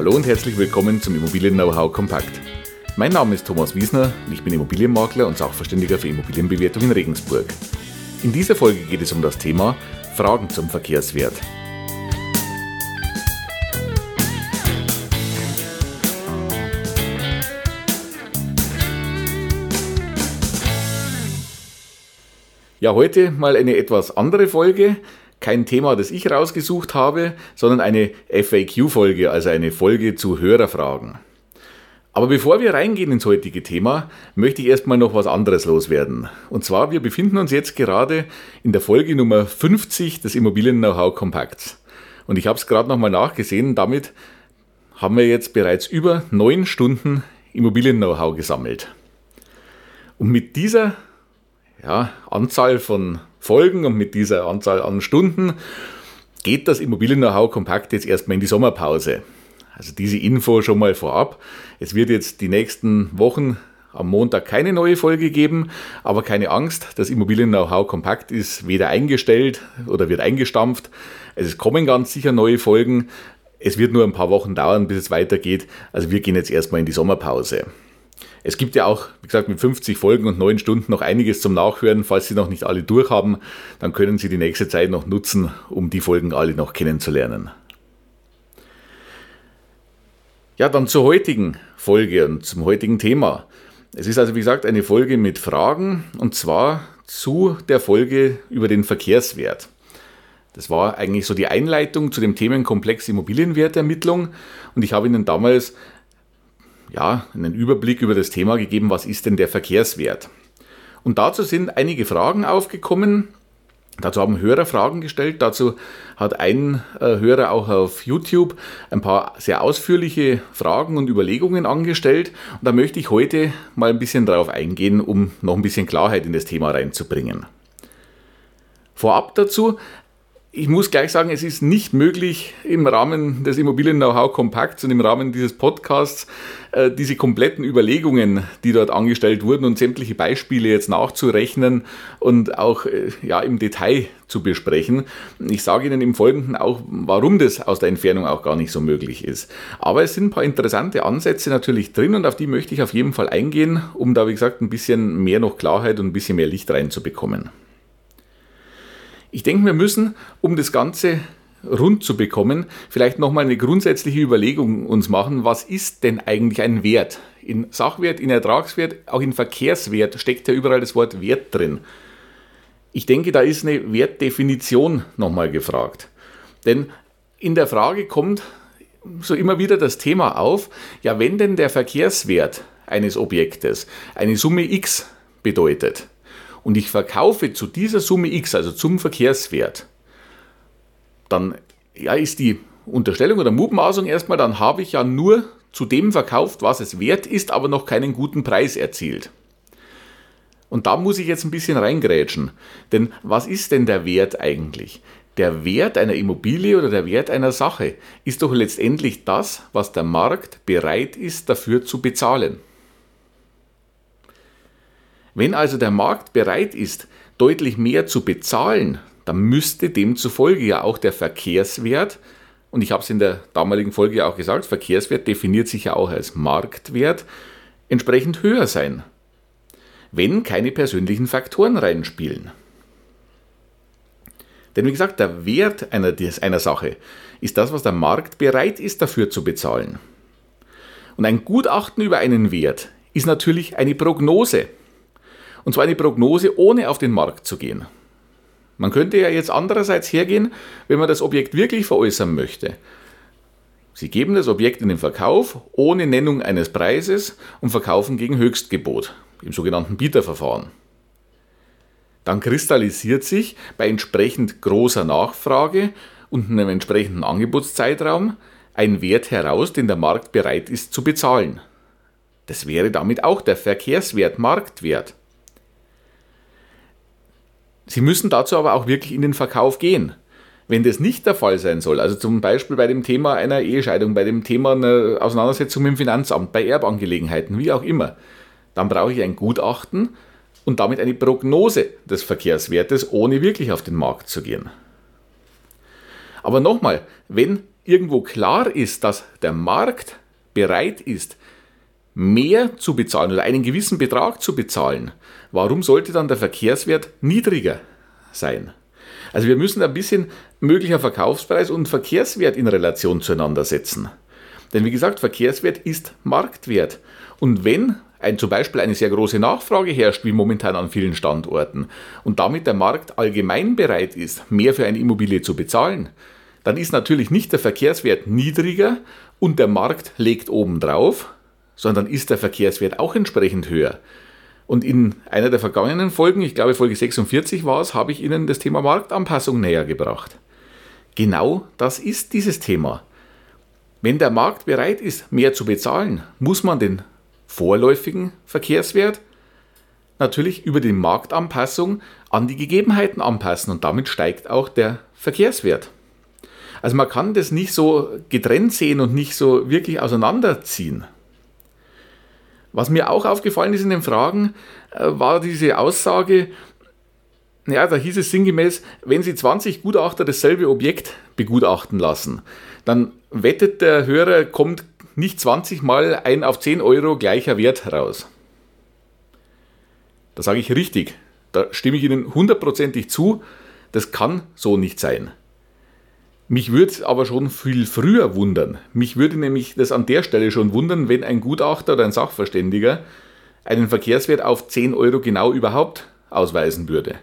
Hallo und herzlich willkommen zum Immobilien-Know-how Kompakt. Mein Name ist Thomas Wiesner und ich bin Immobilienmakler und Sachverständiger für Immobilienbewertung in Regensburg. In dieser Folge geht es um das Thema Fragen zum Verkehrswert. Ja, heute mal eine etwas andere Folge. Kein Thema, das ich rausgesucht habe, sondern eine FAQ-Folge, also eine Folge zu Hörerfragen. Aber bevor wir reingehen ins heutige Thema, möchte ich erstmal noch was anderes loswerden. Und zwar, wir befinden uns jetzt gerade in der Folge Nummer 50 des Immobilien-Know-how Kompakts. Und ich habe es gerade nochmal nachgesehen, damit haben wir jetzt bereits über neun Stunden Immobilien-Know-how gesammelt. Und mit dieser ja, Anzahl von Folgen und mit dieser Anzahl an Stunden geht das Immobilien-Know-how kompakt jetzt erstmal in die Sommerpause. Also diese Info schon mal vorab. Es wird jetzt die nächsten Wochen am Montag keine neue Folge geben, aber keine Angst, das Immobilien-Know-how kompakt ist weder eingestellt oder wird eingestampft. Es kommen ganz sicher neue Folgen. Es wird nur ein paar Wochen dauern, bis es weitergeht. Also wir gehen jetzt erstmal in die Sommerpause. Es gibt ja auch, wie gesagt, mit 50 Folgen und 9 Stunden noch einiges zum Nachhören. Falls Sie noch nicht alle durchhaben, dann können Sie die nächste Zeit noch nutzen, um die Folgen alle noch kennenzulernen. Ja, dann zur heutigen Folge und zum heutigen Thema. Es ist also, wie gesagt, eine Folge mit Fragen und zwar zu der Folge über den Verkehrswert. Das war eigentlich so die Einleitung zu dem Themenkomplex Immobilienwertermittlung und ich habe Ihnen damals ja, einen Überblick über das Thema gegeben, was ist denn der Verkehrswert. Und dazu sind einige Fragen aufgekommen. Dazu haben Hörer Fragen gestellt. Dazu hat ein äh, Hörer auch auf YouTube ein paar sehr ausführliche Fragen und Überlegungen angestellt. Und da möchte ich heute mal ein bisschen darauf eingehen, um noch ein bisschen Klarheit in das Thema reinzubringen. Vorab dazu ich muss gleich sagen, es ist nicht möglich, im Rahmen des Immobilien-Know-how-Kompakts und im Rahmen dieses Podcasts äh, diese kompletten Überlegungen, die dort angestellt wurden und sämtliche Beispiele jetzt nachzurechnen und auch äh, ja, im Detail zu besprechen. Ich sage Ihnen im Folgenden auch, warum das aus der Entfernung auch gar nicht so möglich ist. Aber es sind ein paar interessante Ansätze natürlich drin und auf die möchte ich auf jeden Fall eingehen, um da, wie gesagt, ein bisschen mehr noch Klarheit und ein bisschen mehr Licht reinzubekommen. Ich denke, wir müssen, um das Ganze rund zu bekommen, vielleicht nochmal eine grundsätzliche Überlegung uns machen, was ist denn eigentlich ein Wert? In Sachwert, in Ertragswert, auch in Verkehrswert steckt ja überall das Wort Wert drin. Ich denke, da ist eine Wertdefinition nochmal gefragt. Denn in der Frage kommt so immer wieder das Thema auf, ja, wenn denn der Verkehrswert eines Objektes eine Summe x bedeutet, und ich verkaufe zu dieser Summe X, also zum Verkehrswert, dann ja, ist die Unterstellung oder Mutmaßung erstmal, dann habe ich ja nur zu dem verkauft, was es wert ist, aber noch keinen guten Preis erzielt. Und da muss ich jetzt ein bisschen reingrätschen. Denn was ist denn der Wert eigentlich? Der Wert einer Immobilie oder der Wert einer Sache ist doch letztendlich das, was der Markt bereit ist dafür zu bezahlen. Wenn also der Markt bereit ist, deutlich mehr zu bezahlen, dann müsste demzufolge ja auch der Verkehrswert, und ich habe es in der damaligen Folge auch gesagt, Verkehrswert definiert sich ja auch als Marktwert, entsprechend höher sein, wenn keine persönlichen Faktoren reinspielen. Denn wie gesagt, der Wert einer, einer Sache ist das, was der Markt bereit ist dafür zu bezahlen. Und ein Gutachten über einen Wert ist natürlich eine Prognose. Und zwar eine Prognose, ohne auf den Markt zu gehen. Man könnte ja jetzt andererseits hergehen, wenn man das Objekt wirklich veräußern möchte. Sie geben das Objekt in den Verkauf ohne Nennung eines Preises und verkaufen gegen Höchstgebot im sogenannten Bieterverfahren. Dann kristallisiert sich bei entsprechend großer Nachfrage und einem entsprechenden Angebotszeitraum ein Wert heraus, den der Markt bereit ist zu bezahlen. Das wäre damit auch der Verkehrswert Marktwert. Sie müssen dazu aber auch wirklich in den Verkauf gehen. Wenn das nicht der Fall sein soll, also zum Beispiel bei dem Thema einer Ehescheidung, bei dem Thema einer Auseinandersetzung mit dem Finanzamt, bei Erbangelegenheiten, wie auch immer, dann brauche ich ein Gutachten und damit eine Prognose des Verkehrswertes, ohne wirklich auf den Markt zu gehen. Aber nochmal, wenn irgendwo klar ist, dass der Markt bereit ist, mehr zu bezahlen oder einen gewissen Betrag zu bezahlen, warum sollte dann der Verkehrswert niedriger sein? Also wir müssen ein bisschen möglicher Verkaufspreis und Verkehrswert in Relation zueinander setzen. Denn wie gesagt, Verkehrswert ist Marktwert. Und wenn ein, zum Beispiel eine sehr große Nachfrage herrscht, wie momentan an vielen Standorten, und damit der Markt allgemein bereit ist, mehr für eine Immobilie zu bezahlen, dann ist natürlich nicht der Verkehrswert niedriger und der Markt legt oben drauf, sondern ist der Verkehrswert auch entsprechend höher. Und in einer der vergangenen Folgen, ich glaube Folge 46 war es, habe ich Ihnen das Thema Marktanpassung näher gebracht. Genau das ist dieses Thema. Wenn der Markt bereit ist, mehr zu bezahlen, muss man den vorläufigen Verkehrswert natürlich über die Marktanpassung an die Gegebenheiten anpassen und damit steigt auch der Verkehrswert. Also man kann das nicht so getrennt sehen und nicht so wirklich auseinanderziehen. Was mir auch aufgefallen ist in den Fragen, äh, war diese Aussage, ja, da hieß es sinngemäß, wenn Sie 20 Gutachter dasselbe Objekt begutachten lassen, dann wettet der Hörer, kommt nicht 20 mal ein auf 10 Euro gleicher Wert heraus. Da sage ich richtig, da stimme ich Ihnen hundertprozentig zu, das kann so nicht sein. Mich würde es aber schon viel früher wundern. Mich würde nämlich das an der Stelle schon wundern, wenn ein Gutachter oder ein Sachverständiger einen Verkehrswert auf 10 Euro genau überhaupt ausweisen würde.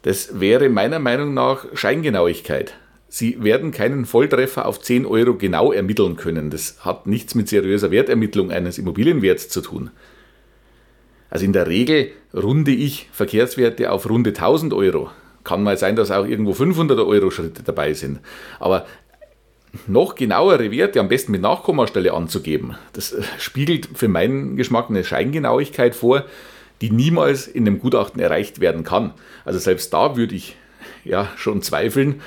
Das wäre meiner Meinung nach Scheingenauigkeit. Sie werden keinen Volltreffer auf 10 Euro genau ermitteln können. Das hat nichts mit seriöser Wertermittlung eines Immobilienwerts zu tun. Also in der Regel runde ich Verkehrswerte auf runde 1000 Euro. Kann mal sein, dass auch irgendwo 500 Euro Schritte dabei sind. Aber noch genauere Werte, am besten mit Nachkommastelle anzugeben, das äh, spiegelt für meinen Geschmack eine Scheingenauigkeit vor, die niemals in einem Gutachten erreicht werden kann. Also selbst da würde ich ja schon zweifeln.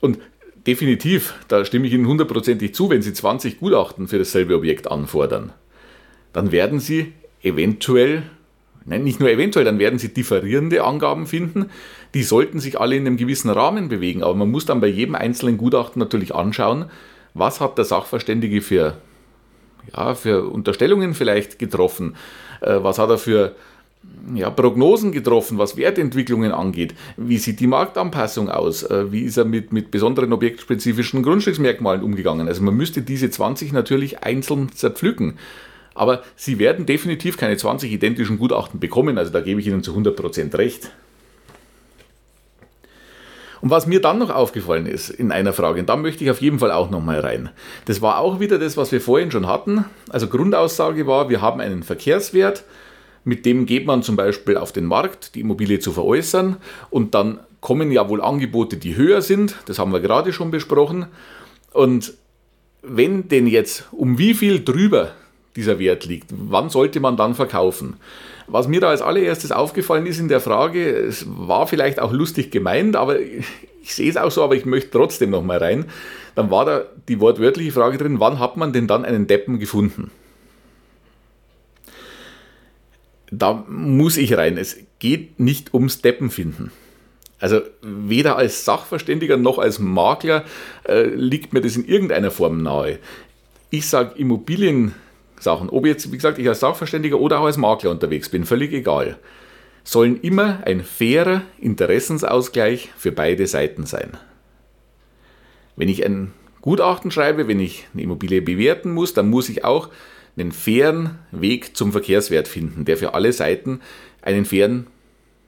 Und definitiv, da stimme ich Ihnen hundertprozentig zu, wenn Sie 20 Gutachten für dasselbe Objekt anfordern, dann werden Sie eventuell Nein, nicht nur eventuell, dann werden Sie differierende Angaben finden. Die sollten sich alle in einem gewissen Rahmen bewegen. Aber man muss dann bei jedem einzelnen Gutachten natürlich anschauen, was hat der Sachverständige für, ja, für Unterstellungen vielleicht getroffen, äh, was hat er für ja, Prognosen getroffen, was Wertentwicklungen angeht. Wie sieht die Marktanpassung aus? Äh, wie ist er mit, mit besonderen objektspezifischen Grundstücksmerkmalen umgegangen? Also man müsste diese 20 natürlich einzeln zerpflücken. Aber Sie werden definitiv keine 20 identischen Gutachten bekommen, also da gebe ich Ihnen zu 100% recht. Und was mir dann noch aufgefallen ist in einer Frage, und da möchte ich auf jeden Fall auch nochmal rein. Das war auch wieder das, was wir vorhin schon hatten. Also Grundaussage war, wir haben einen Verkehrswert, mit dem geht man zum Beispiel auf den Markt, die Immobilie zu veräußern und dann kommen ja wohl Angebote, die höher sind. Das haben wir gerade schon besprochen. Und wenn denn jetzt um wie viel drüber dieser Wert liegt. Wann sollte man dann verkaufen? Was mir da als allererstes aufgefallen ist in der Frage, es war vielleicht auch lustig gemeint, aber ich sehe es auch so, aber ich möchte trotzdem noch mal rein. Dann war da die wortwörtliche Frage drin, wann hat man denn dann einen Deppen gefunden? Da muss ich rein. Es geht nicht ums Deppen finden. Also weder als Sachverständiger noch als Makler äh, liegt mir das in irgendeiner Form nahe. Ich sage, Immobilien Sachen. Ob jetzt, wie gesagt, ich als Sachverständiger oder auch als Makler unterwegs bin, völlig egal. Sollen immer ein fairer Interessensausgleich für beide Seiten sein. Wenn ich ein Gutachten schreibe, wenn ich eine Immobilie bewerten muss, dann muss ich auch einen fairen Weg zum Verkehrswert finden, der für alle Seiten einen fairen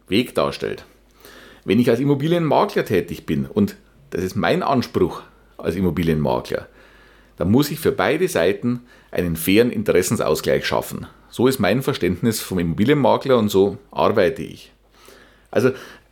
Weg darstellt. Wenn ich als Immobilienmakler tätig bin, und das ist mein Anspruch als Immobilienmakler, dann muss ich für beide Seiten einen fairen Interessensausgleich schaffen. So ist mein Verständnis vom Immobilienmakler und so arbeite ich. Also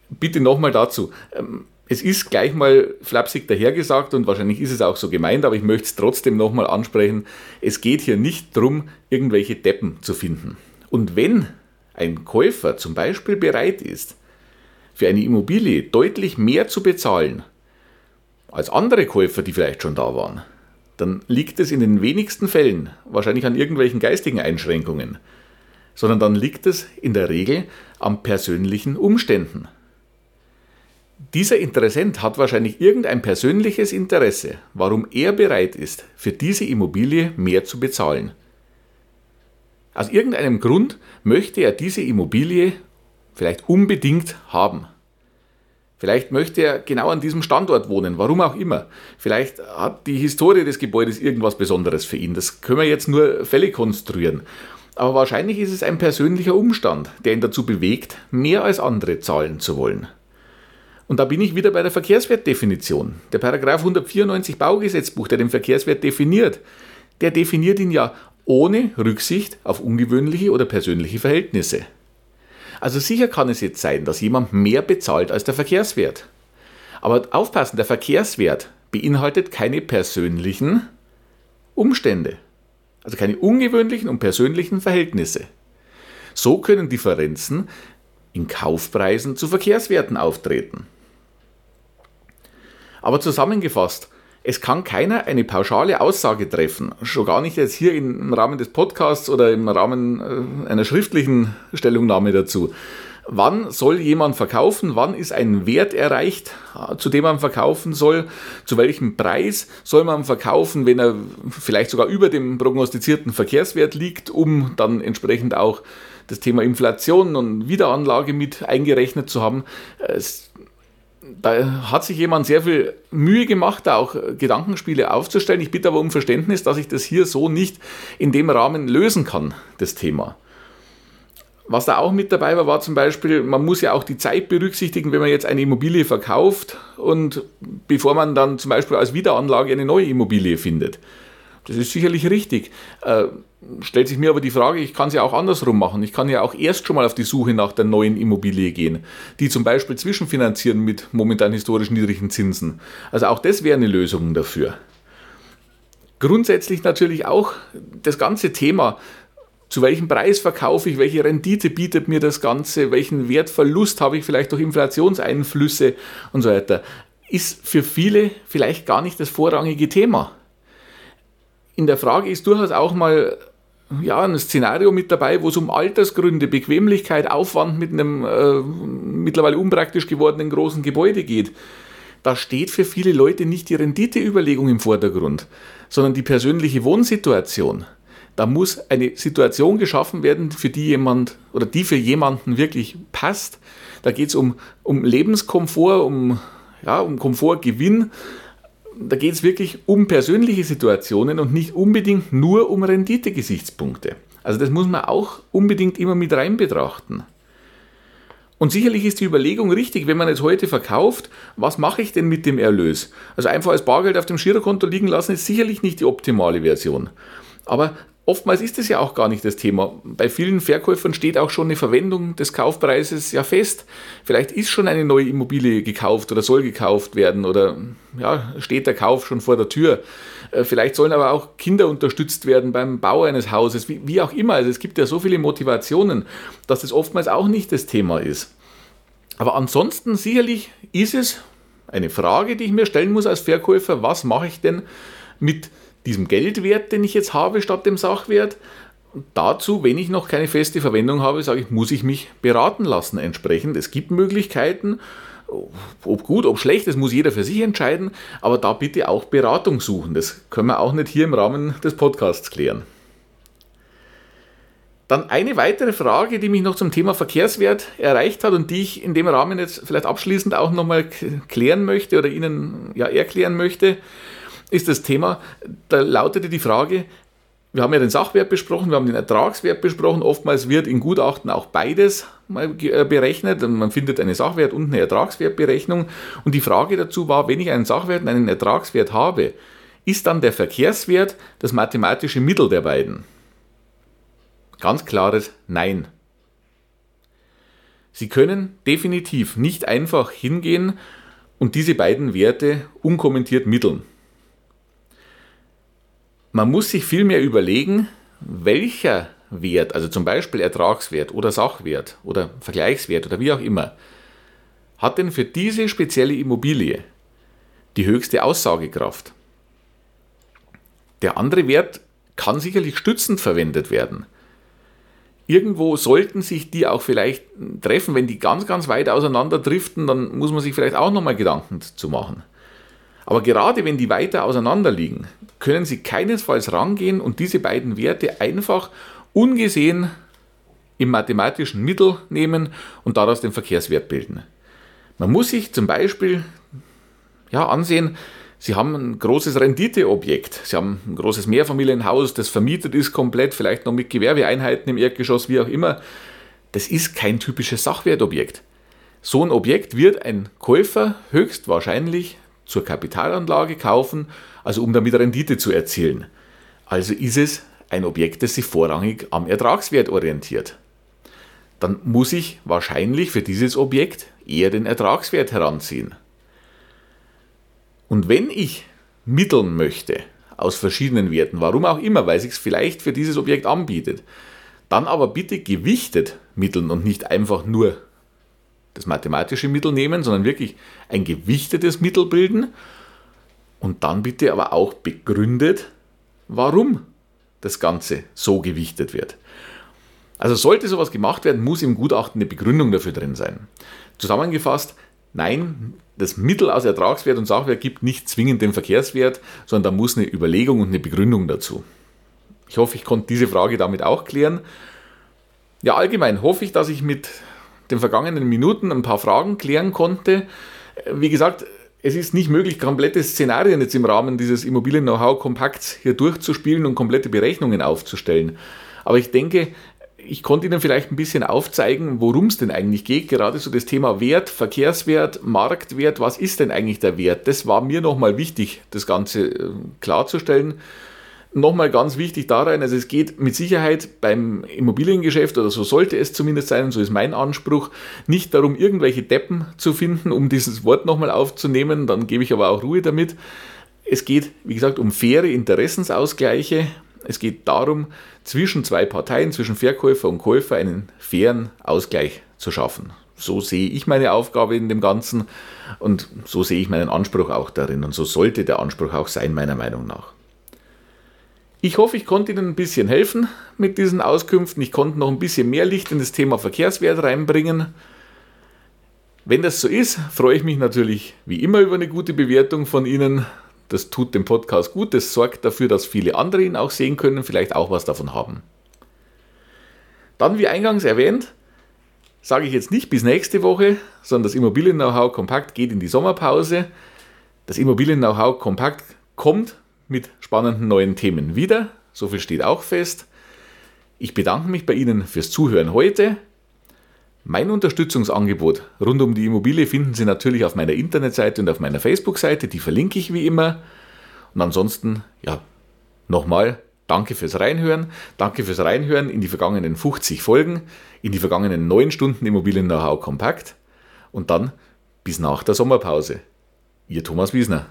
bitte nochmal dazu. Ähm, es ist gleich mal flapsig dahergesagt und wahrscheinlich ist es auch so gemeint, aber ich möchte es trotzdem nochmal ansprechen. Es geht hier nicht darum, irgendwelche Deppen zu finden. Und wenn ein Käufer zum Beispiel bereit ist, für eine Immobilie deutlich mehr zu bezahlen als andere Käufer, die vielleicht schon da waren, dann liegt es in den wenigsten Fällen wahrscheinlich an irgendwelchen geistigen Einschränkungen, sondern dann liegt es in der Regel an persönlichen Umständen. Dieser Interessent hat wahrscheinlich irgendein persönliches Interesse, warum er bereit ist, für diese Immobilie mehr zu bezahlen. Aus irgendeinem Grund möchte er diese Immobilie vielleicht unbedingt haben. Vielleicht möchte er genau an diesem Standort wohnen, warum auch immer. Vielleicht hat die Historie des Gebäudes irgendwas Besonderes für ihn. Das können wir jetzt nur Fälle konstruieren. Aber wahrscheinlich ist es ein persönlicher Umstand, der ihn dazu bewegt, mehr als andere zahlen zu wollen. Und da bin ich wieder bei der Verkehrswertdefinition. Der Paragraph 194 Baugesetzbuch, der den Verkehrswert definiert, der definiert ihn ja ohne Rücksicht auf ungewöhnliche oder persönliche Verhältnisse. Also sicher kann es jetzt sein, dass jemand mehr bezahlt als der Verkehrswert. Aber aufpassen, der Verkehrswert beinhaltet keine persönlichen Umstände. Also keine ungewöhnlichen und persönlichen Verhältnisse. So können Differenzen in Kaufpreisen zu Verkehrswerten auftreten. Aber zusammengefasst, es kann keiner eine pauschale Aussage treffen, schon gar nicht jetzt hier im Rahmen des Podcasts oder im Rahmen äh, einer schriftlichen Stellungnahme dazu. Wann soll jemand verkaufen? Wann ist ein Wert erreicht, äh, zu dem man verkaufen soll? Zu welchem Preis soll man verkaufen, wenn er vielleicht sogar über dem prognostizierten Verkehrswert liegt, um dann entsprechend auch das Thema Inflation und Wiederanlage mit eingerechnet zu haben? Es da hat sich jemand sehr viel Mühe gemacht, da auch Gedankenspiele aufzustellen. Ich bitte aber um Verständnis, dass ich das hier so nicht in dem Rahmen lösen kann, das Thema. Was da auch mit dabei war, war zum Beispiel, man muss ja auch die Zeit berücksichtigen, wenn man jetzt eine Immobilie verkauft und bevor man dann zum Beispiel als Wiederanlage eine neue Immobilie findet. Das ist sicherlich richtig. Äh, stellt sich mir aber die Frage, ich kann es ja auch andersrum machen. Ich kann ja auch erst schon mal auf die Suche nach der neuen Immobilie gehen, die zum Beispiel zwischenfinanzieren mit momentan historisch niedrigen Zinsen. Also auch das wäre eine Lösung dafür. Grundsätzlich natürlich auch das ganze Thema, zu welchem Preis verkaufe ich, welche Rendite bietet mir das Ganze, welchen Wertverlust habe ich vielleicht durch Inflationseinflüsse und so weiter, ist für viele vielleicht gar nicht das vorrangige Thema in der Frage ist durchaus auch mal ja, ein Szenario mit dabei, wo es um Altersgründe, Bequemlichkeit, Aufwand mit einem äh, mittlerweile unpraktisch gewordenen großen Gebäude geht. Da steht für viele Leute nicht die Renditeüberlegung im Vordergrund, sondern die persönliche Wohnsituation. Da muss eine Situation geschaffen werden, für die jemand oder die für jemanden wirklich passt. Da geht es um, um Lebenskomfort, um, ja, um Komfortgewinn da geht es wirklich um persönliche Situationen und nicht unbedingt nur um Renditegesichtspunkte. Also das muss man auch unbedingt immer mit rein betrachten. Und sicherlich ist die Überlegung richtig, wenn man jetzt heute verkauft, was mache ich denn mit dem Erlös? Also einfach als Bargeld auf dem Girokonto liegen lassen ist sicherlich nicht die optimale Version. Aber Oftmals ist es ja auch gar nicht das Thema. Bei vielen Verkäufern steht auch schon eine Verwendung des Kaufpreises ja fest. Vielleicht ist schon eine neue Immobilie gekauft oder soll gekauft werden oder ja, steht der Kauf schon vor der Tür. Äh, vielleicht sollen aber auch Kinder unterstützt werden beim Bau eines Hauses, wie, wie auch immer. Also es gibt ja so viele Motivationen, dass das oftmals auch nicht das Thema ist. Aber ansonsten sicherlich ist es eine Frage, die ich mir stellen muss als Verkäufer, was mache ich denn mit diesem Geldwert, den ich jetzt habe, statt dem Sachwert. dazu, wenn ich noch keine feste Verwendung habe, sage ich, muss ich mich beraten lassen entsprechend. Es gibt Möglichkeiten, ob gut, ob schlecht, das muss jeder für sich entscheiden, aber da bitte auch Beratung suchen. Das können wir auch nicht hier im Rahmen des Podcasts klären. Dann eine weitere Frage, die mich noch zum Thema Verkehrswert erreicht hat und die ich in dem Rahmen jetzt vielleicht abschließend auch nochmal klären möchte oder Ihnen ja erklären möchte ist das Thema, da lautete die Frage, wir haben ja den Sachwert besprochen, wir haben den Ertragswert besprochen. Oftmals wird in Gutachten auch beides mal äh, berechnet. Man findet eine Sachwert- und eine Ertragswertberechnung. Und die Frage dazu war, wenn ich einen Sachwert und einen Ertragswert habe, ist dann der Verkehrswert das mathematische Mittel der beiden? Ganz klares Nein. Sie können definitiv nicht einfach hingehen und diese beiden Werte unkommentiert mitteln. Man muss sich vielmehr überlegen, welcher Wert, also zum Beispiel Ertragswert oder Sachwert oder Vergleichswert oder wie auch immer, hat denn für diese spezielle Immobilie die höchste Aussagekraft. Der andere Wert kann sicherlich stützend verwendet werden. irgendwo sollten sich die auch vielleicht treffen. Wenn die ganz, ganz weit auseinander driften, dann muss man sich vielleicht auch nochmal Gedanken zu machen. Aber gerade wenn die weiter auseinander liegen, können Sie keinesfalls rangehen und diese beiden Werte einfach ungesehen im mathematischen Mittel nehmen und daraus den Verkehrswert bilden. Man muss sich zum Beispiel ja, ansehen, Sie haben ein großes Renditeobjekt. Sie haben ein großes Mehrfamilienhaus, das vermietet ist komplett, vielleicht noch mit Gewerbeeinheiten im Erdgeschoss, wie auch immer. Das ist kein typisches Sachwertobjekt. So ein Objekt wird ein Käufer höchstwahrscheinlich zur Kapitalanlage kaufen, also um damit Rendite zu erzielen. Also ist es ein Objekt, das sich vorrangig am Ertragswert orientiert. Dann muss ich wahrscheinlich für dieses Objekt eher den Ertragswert heranziehen. Und wenn ich mitteln möchte aus verschiedenen Werten, warum auch immer, weil sich es vielleicht für dieses Objekt anbietet, dann aber bitte gewichtet mitteln und nicht einfach nur das mathematische Mittel nehmen, sondern wirklich ein gewichtetes Mittel bilden und dann bitte aber auch begründet, warum das Ganze so gewichtet wird. Also sollte sowas gemacht werden, muss im Gutachten eine Begründung dafür drin sein. Zusammengefasst, nein, das Mittel aus Ertragswert und Sachwert gibt nicht zwingend den Verkehrswert, sondern da muss eine Überlegung und eine Begründung dazu. Ich hoffe, ich konnte diese Frage damit auch klären. Ja, allgemein hoffe ich, dass ich mit den vergangenen Minuten ein paar Fragen klären konnte. Wie gesagt, es ist nicht möglich, komplette Szenarien jetzt im Rahmen dieses Immobilien-Know-how-Kompakts hier durchzuspielen und komplette Berechnungen aufzustellen. Aber ich denke, ich konnte Ihnen vielleicht ein bisschen aufzeigen, worum es denn eigentlich geht. Gerade so das Thema Wert, Verkehrswert, Marktwert, was ist denn eigentlich der Wert? Das war mir nochmal wichtig, das Ganze äh, klarzustellen nochmal ganz wichtig daran, also es geht mit Sicherheit beim Immobiliengeschäft oder so sollte es zumindest sein, und so ist mein Anspruch, nicht darum, irgendwelche Deppen zu finden, um dieses Wort nochmal aufzunehmen, dann gebe ich aber auch Ruhe damit. Es geht, wie gesagt, um faire Interessensausgleiche. Es geht darum, zwischen zwei Parteien, zwischen Verkäufer und Käufer, einen fairen Ausgleich zu schaffen. So sehe ich meine Aufgabe in dem Ganzen und so sehe ich meinen Anspruch auch darin. Und so sollte der Anspruch auch sein, meiner Meinung nach. Ich hoffe, ich konnte Ihnen ein bisschen helfen mit diesen Auskünften. Ich konnte noch ein bisschen mehr Licht in das Thema Verkehrswert reinbringen. Wenn das so ist, freue ich mich natürlich wie immer über eine gute Bewertung von Ihnen. Das tut dem Podcast gut, das sorgt dafür, dass viele andere ihn auch sehen können, vielleicht auch was davon haben. Dann, wie eingangs erwähnt, sage ich jetzt nicht bis nächste Woche, sondern das Immobilien-Know-how Kompakt geht in die Sommerpause. Das Immobilien-Know-how Kompakt kommt mit spannenden neuen Themen wieder. So viel steht auch fest. Ich bedanke mich bei Ihnen fürs Zuhören heute. Mein Unterstützungsangebot rund um die Immobilie finden Sie natürlich auf meiner Internetseite und auf meiner Facebook-Seite. Die verlinke ich wie immer. Und ansonsten, ja, nochmal danke fürs Reinhören. Danke fürs Reinhören in die vergangenen 50 Folgen, in die vergangenen 9 Stunden Immobilien-Know-how kompakt. Und dann bis nach der Sommerpause. Ihr Thomas Wiesner.